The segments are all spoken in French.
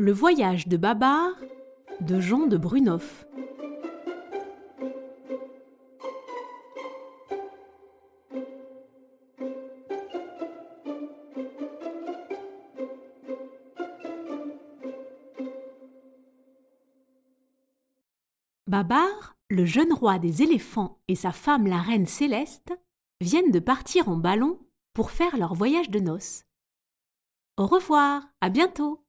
Le voyage de Babar de Jean de Brunoff. Babar, le jeune roi des éléphants et sa femme la reine céleste viennent de partir en ballon pour faire leur voyage de noces. Au revoir, à bientôt,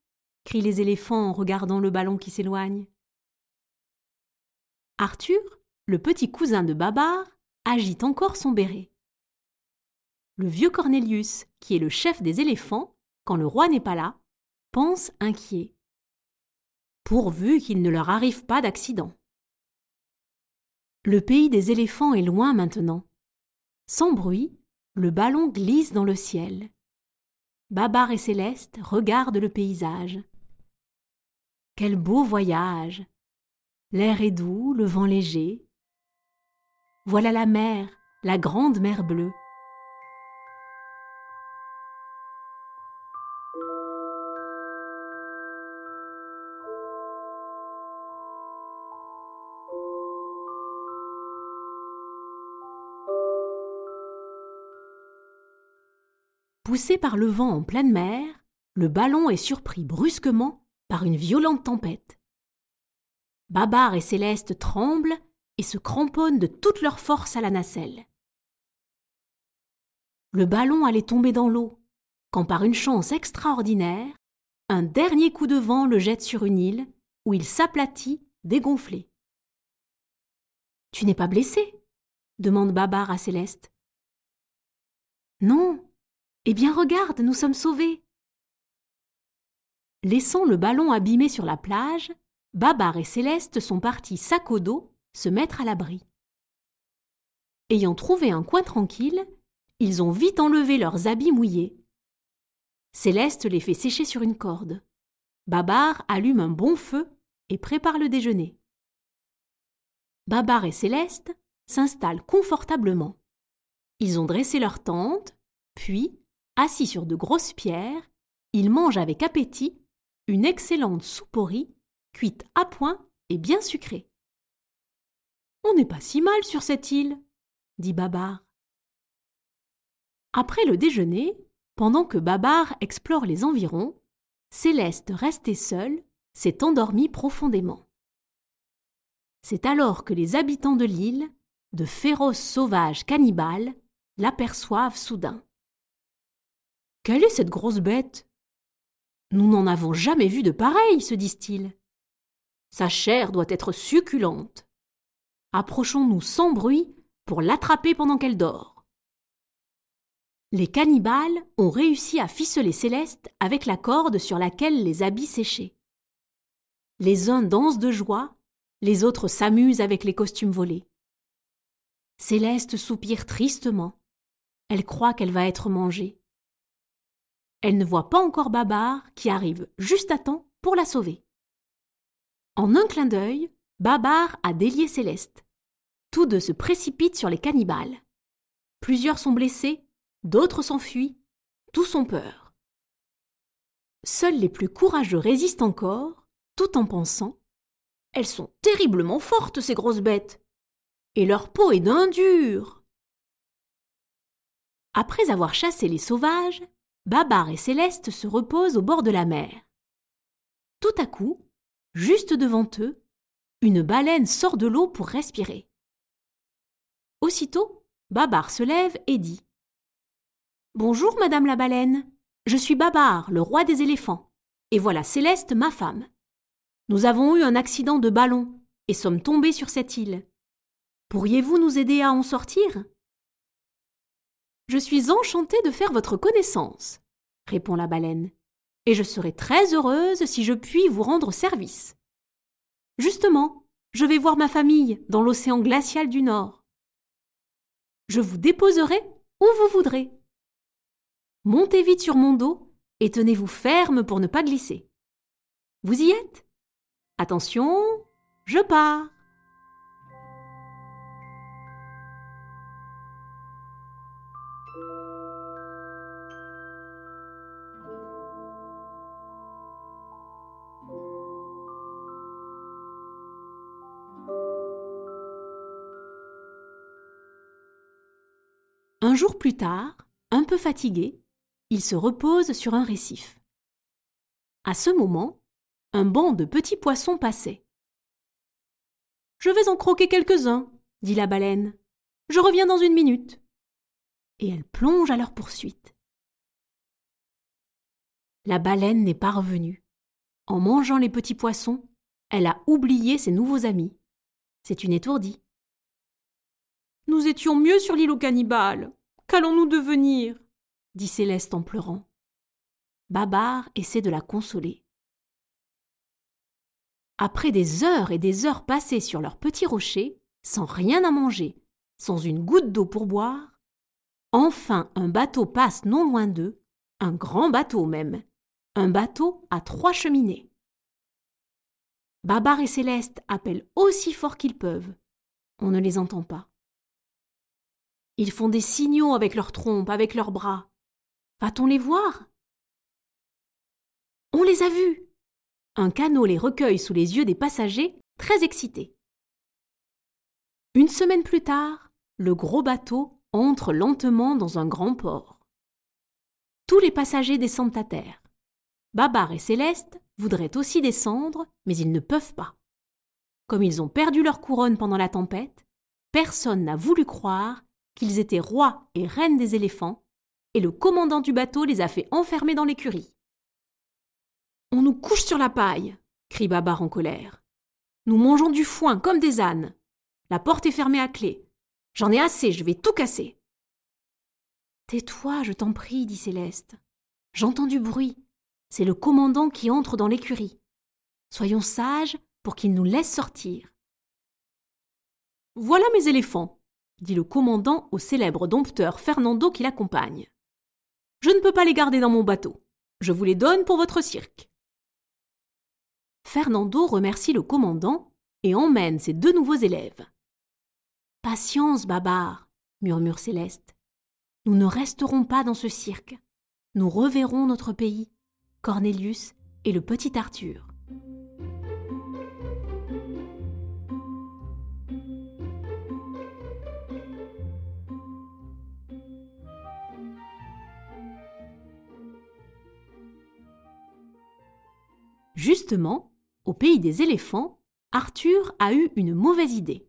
crient les éléphants en regardant le ballon qui s'éloigne. Arthur, le petit cousin de Babar, agite encore son béret. Le vieux Cornelius, qui est le chef des éléphants, quand le roi n'est pas là, pense inquiet. Pourvu qu'il ne leur arrive pas d'accident. Le pays des éléphants est loin maintenant. Sans bruit, le ballon glisse dans le ciel. Babar et Céleste regardent le paysage. Quel beau voyage L'air est doux, le vent léger. Voilà la mer, la grande mer bleue. Poussé par le vent en pleine mer, le ballon est surpris brusquement par une violente tempête. Babar et Céleste tremblent et se cramponnent de toute leur force à la nacelle. Le ballon allait tomber dans l'eau, quand par une chance extraordinaire, un dernier coup de vent le jette sur une île où il s'aplatit, dégonflé. Tu n'es pas blessé? demande Babar à Céleste. Non, eh bien regarde, nous sommes sauvés. Laissant le ballon abîmé sur la plage, Babar et Céleste sont partis sac au dos se mettre à l'abri. Ayant trouvé un coin tranquille, ils ont vite enlevé leurs habits mouillés. Céleste les fait sécher sur une corde. Babar allume un bon feu et prépare le déjeuner. Babar et Céleste s'installent confortablement. Ils ont dressé leur tente, puis Assis sur de grosses pierres, il mange avec appétit une excellente soupe cuite à point et bien sucrée. On n'est pas si mal sur cette île, dit Babar. Après le déjeuner, pendant que Babar explore les environs, Céleste, restée seule, s'est endormie profondément. C'est alors que les habitants de l'île, de féroces sauvages cannibales, l'aperçoivent soudain. Quelle est cette grosse bête? Nous n'en avons jamais vu de pareille, se disent-ils. Sa chair doit être succulente. Approchons-nous sans bruit pour l'attraper pendant qu'elle dort. Les cannibales ont réussi à ficeler Céleste avec la corde sur laquelle les habits séchaient. Les uns dansent de joie, les autres s'amusent avec les costumes volés. Céleste soupire tristement. Elle croit qu'elle va être mangée. Elle ne voit pas encore Babar qui arrive juste à temps pour la sauver. En un clin d'œil, Babar a délié Céleste. Tous deux se précipitent sur les cannibales. Plusieurs sont blessés, d'autres s'enfuient, tous ont peur. Seuls les plus courageux résistent encore, tout en pensant Elles sont terriblement fortes, ces grosses bêtes, et leur peau est d'un dur. Après avoir chassé les sauvages, Babar et Céleste se reposent au bord de la mer. Tout à coup, juste devant eux, une baleine sort de l'eau pour respirer. Aussitôt, Babar se lève et dit Bonjour, Madame la baleine. Je suis Babar, le roi des éléphants, et voilà Céleste, ma femme. Nous avons eu un accident de ballon et sommes tombés sur cette île. Pourriez-vous nous aider à en sortir? Je suis enchantée de faire votre connaissance, répond la baleine, et je serai très heureuse si je puis vous rendre service. Justement, je vais voir ma famille dans l'océan glacial du Nord. Je vous déposerai où vous voudrez. Montez vite sur mon dos et tenez-vous ferme pour ne pas glisser. Vous y êtes? Attention, je pars. Un jour plus tard, un peu fatigué, il se repose sur un récif. À ce moment, un banc de petits poissons passait. Je vais en croquer quelques-uns, dit la baleine. Je reviens dans une minute. Et elle plonge à leur poursuite. La baleine n'est pas revenue. En mangeant les petits poissons, elle a oublié ses nouveaux amis. C'est une étourdie. Nous étions mieux sur l'île aux cannibales. Qu'allons-nous devenir? dit Céleste en pleurant. Babar essaie de la consoler. Après des heures et des heures passées sur leur petit rocher, sans rien à manger, sans une goutte d'eau pour boire, enfin un bateau passe non loin d'eux, un grand bateau même, un bateau à trois cheminées. Babar et Céleste appellent aussi fort qu'ils peuvent. On ne les entend pas. Ils font des signaux avec leurs trompes, avec leurs bras. Va-t-on les voir? On les a vus. Un canot les recueille sous les yeux des passagers, très excités. Une semaine plus tard, le gros bateau entre lentement dans un grand port. Tous les passagers descendent à terre. Babar et Céleste voudraient aussi descendre, mais ils ne peuvent pas. Comme ils ont perdu leur couronne pendant la tempête, personne n'a voulu croire qu'ils étaient rois et reines des éléphants, et le commandant du bateau les a fait enfermer dans l'écurie. On nous couche sur la paille, crie Babar en colère. Nous mangeons du foin comme des ânes. La porte est fermée à clé. J'en ai assez, je vais tout casser. Tais-toi, je t'en prie, dit Céleste. J'entends du bruit. C'est le commandant qui entre dans l'écurie. Soyons sages pour qu'il nous laisse sortir. Voilà mes éléphants, dit le commandant au célèbre dompteur Fernando qui l'accompagne. Je ne peux pas les garder dans mon bateau. Je vous les donne pour votre cirque. Fernando remercie le commandant et emmène ses deux nouveaux élèves. Patience, Babar, murmure Céleste. Nous ne resterons pas dans ce cirque. Nous reverrons notre pays, Cornelius et le petit Arthur. Justement, au pays des éléphants, Arthur a eu une mauvaise idée.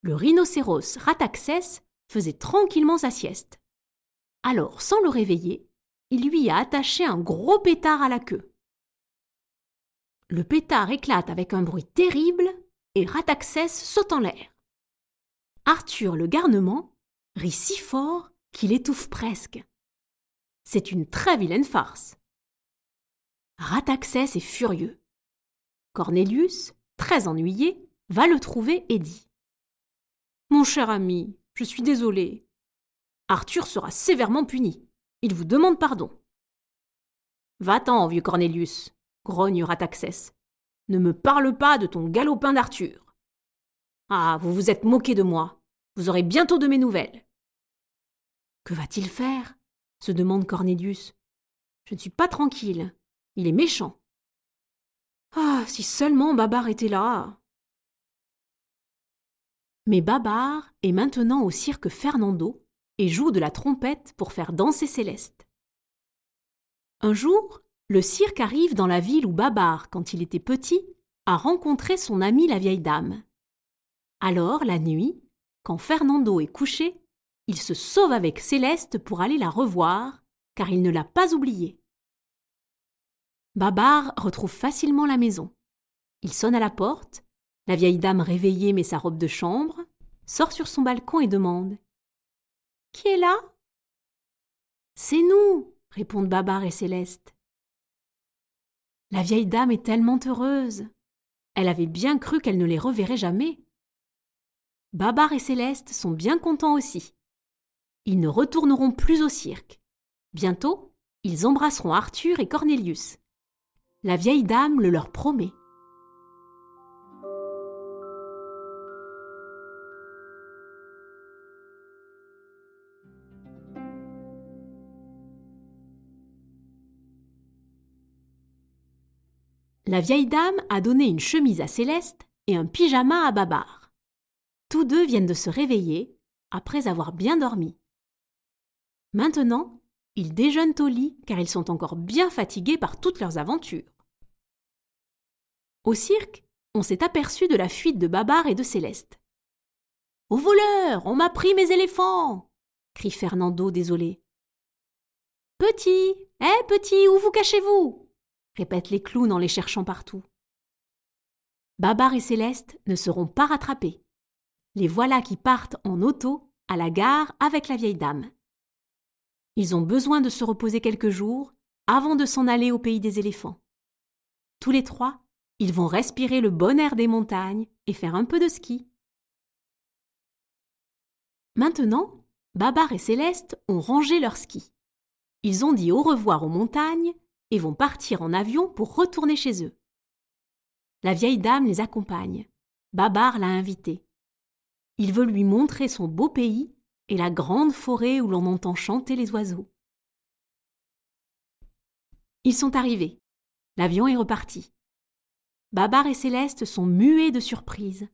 Le rhinocéros Rataxès faisait tranquillement sa sieste. Alors, sans le réveiller, il lui a attaché un gros pétard à la queue. Le pétard éclate avec un bruit terrible et Rataxès saute en l'air. Arthur le garnement rit si fort qu'il étouffe presque. C'est une très vilaine farce. Rataxès est furieux. Cornelius, très ennuyé, va le trouver et dit Mon cher ami, je suis désolé. Arthur sera sévèrement puni. Il vous demande pardon. Va-t'en, vieux Cornelius, grogne Rataxès. Ne me parle pas de ton galopin d'Arthur. Ah, vous vous êtes moqué de moi. Vous aurez bientôt de mes nouvelles. Que va-t-il faire? se demande Cornelius. Je ne suis pas tranquille. Il est méchant. Ah, si seulement Babar était là. Mais Babar est maintenant au cirque Fernando et joue de la trompette pour faire danser Céleste. Un jour, le cirque arrive dans la ville où Babar, quand il était petit, a rencontré son amie la vieille dame. Alors, la nuit, quand Fernando est couché, il se sauve avec Céleste pour aller la revoir, car il ne l'a pas oubliée. Babar retrouve facilement la maison. Il sonne à la porte. La vieille dame réveillée met sa robe de chambre, sort sur son balcon et demande Qui est là? C'est nous, répondent Babar et Céleste. La vieille dame est tellement heureuse. Elle avait bien cru qu'elle ne les reverrait jamais. Babar et Céleste sont bien contents aussi. Ils ne retourneront plus au cirque. Bientôt, ils embrasseront Arthur et Cornelius. La vieille dame le leur promet. La vieille dame a donné une chemise à Céleste et un pyjama à Babar. Tous deux viennent de se réveiller après avoir bien dormi. Maintenant, ils déjeunent au lit car ils sont encore bien fatigués par toutes leurs aventures. Au cirque, on s'est aperçu de la fuite de Babar et de Céleste. Au voleur, on m'a pris mes éléphants crie Fernando désolé. Petit, hé petit, où vous cachez-vous? répètent les clowns en les cherchant partout. Babar et Céleste ne seront pas rattrapés. Les voilà qui partent en auto à la gare avec la vieille dame. Ils ont besoin de se reposer quelques jours avant de s'en aller au pays des éléphants. Tous les trois, ils vont respirer le bon air des montagnes et faire un peu de ski. Maintenant, Babar et Céleste ont rangé leurs skis. Ils ont dit au revoir aux montagnes et vont partir en avion pour retourner chez eux. La vieille dame les accompagne. Babar l'a invité. Il veut lui montrer son beau pays et la grande forêt où l'on entend chanter les oiseaux. Ils sont arrivés. L'avion est reparti. Babar et Céleste sont muets de surprise.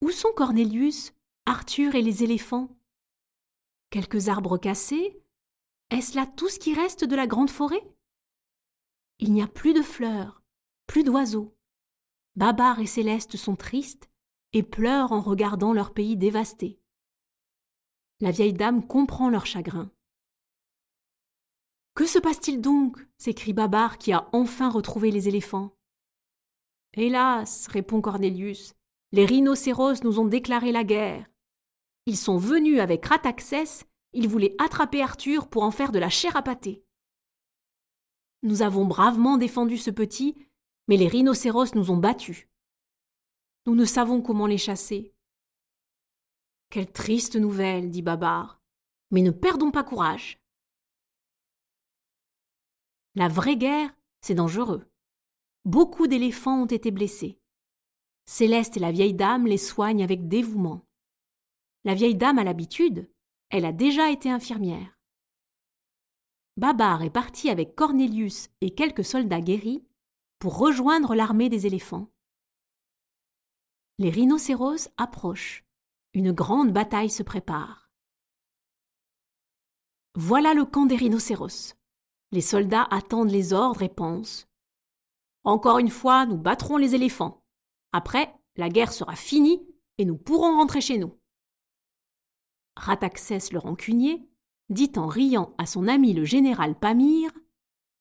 Où sont Cornelius, Arthur et les éléphants? Quelques arbres cassés? Est-ce là tout ce qui reste de la grande forêt? Il n'y a plus de fleurs, plus d'oiseaux. Babar et Céleste sont tristes et pleurent en regardant leur pays dévasté. La vieille dame comprend leur chagrin. Que se passe-t-il donc? s'écrie Babar qui a enfin retrouvé les éléphants. Hélas, répond Cornelius, les rhinocéros nous ont déclaré la guerre. Ils sont venus avec Rataxès, ils voulaient attraper Arthur pour en faire de la chair à pâté. Nous avons bravement défendu ce petit, mais les rhinocéros nous ont battus. Nous ne savons comment les chasser. Quelle triste nouvelle, dit Babar. Mais ne perdons pas courage. La vraie guerre, c'est dangereux. Beaucoup d'éléphants ont été blessés. Céleste et la vieille dame les soignent avec dévouement. La vieille dame a l'habitude, elle a déjà été infirmière. Babar est parti avec Cornelius et quelques soldats guéris pour rejoindre l'armée des éléphants. Les rhinocéros approchent. Une grande bataille se prépare. Voilà le camp des rhinocéros. Les soldats attendent les ordres et pensent encore une fois, nous battrons les éléphants. Après, la guerre sera finie et nous pourrons rentrer chez nous. Rataxès le rancunier dit en riant à son ami le général Pamir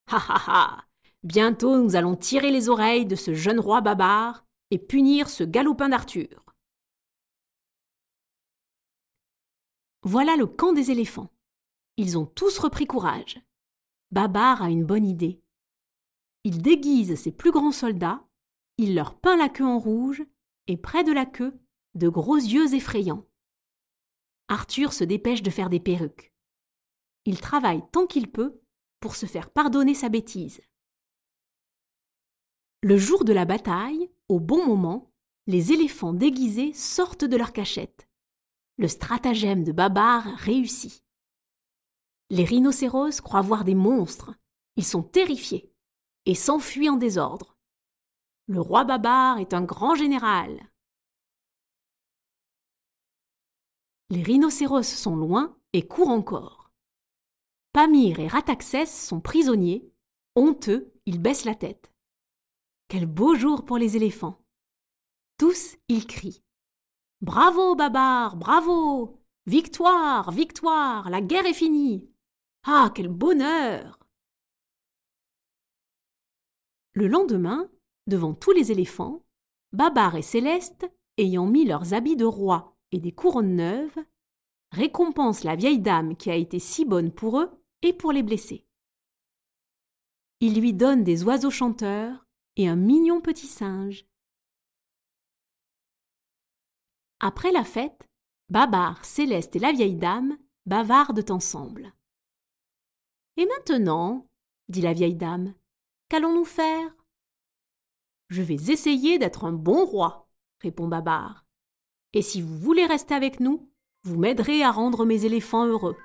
Ha ha ha Bientôt nous allons tirer les oreilles de ce jeune roi Babar et punir ce galopin d'Arthur. Voilà le camp des éléphants. Ils ont tous repris courage. Babar a une bonne idée. Il déguise ses plus grands soldats, il leur peint la queue en rouge, et près de la queue, de gros yeux effrayants. Arthur se dépêche de faire des perruques. Il travaille tant qu'il peut pour se faire pardonner sa bêtise. Le jour de la bataille, au bon moment, les éléphants déguisés sortent de leur cachette. Le stratagème de Babar réussit. Les rhinocéros croient voir des monstres. Ils sont terrifiés et s'enfuit en désordre. Le roi Babar est un grand général. Les rhinocéros sont loin et courent encore. Pamir et Rataxès sont prisonniers. Honteux, ils baissent la tête. Quel beau jour pour les éléphants. Tous, ils crient. Bravo, Babar, bravo. Victoire, victoire, la guerre est finie. Ah, quel bonheur. Le lendemain, devant tous les éléphants, Babar et Céleste, ayant mis leurs habits de roi et des couronnes neuves, récompensent la vieille dame qui a été si bonne pour eux et pour les blessés. Ils lui donnent des oiseaux chanteurs et un mignon petit singe. Après la fête, Babar, Céleste et la vieille dame bavardent ensemble. Et maintenant, dit la vieille dame, Qu'allons-nous faire? Je vais essayer d'être un bon roi, répond Babar. Et si vous voulez rester avec nous, vous m'aiderez à rendre mes éléphants heureux.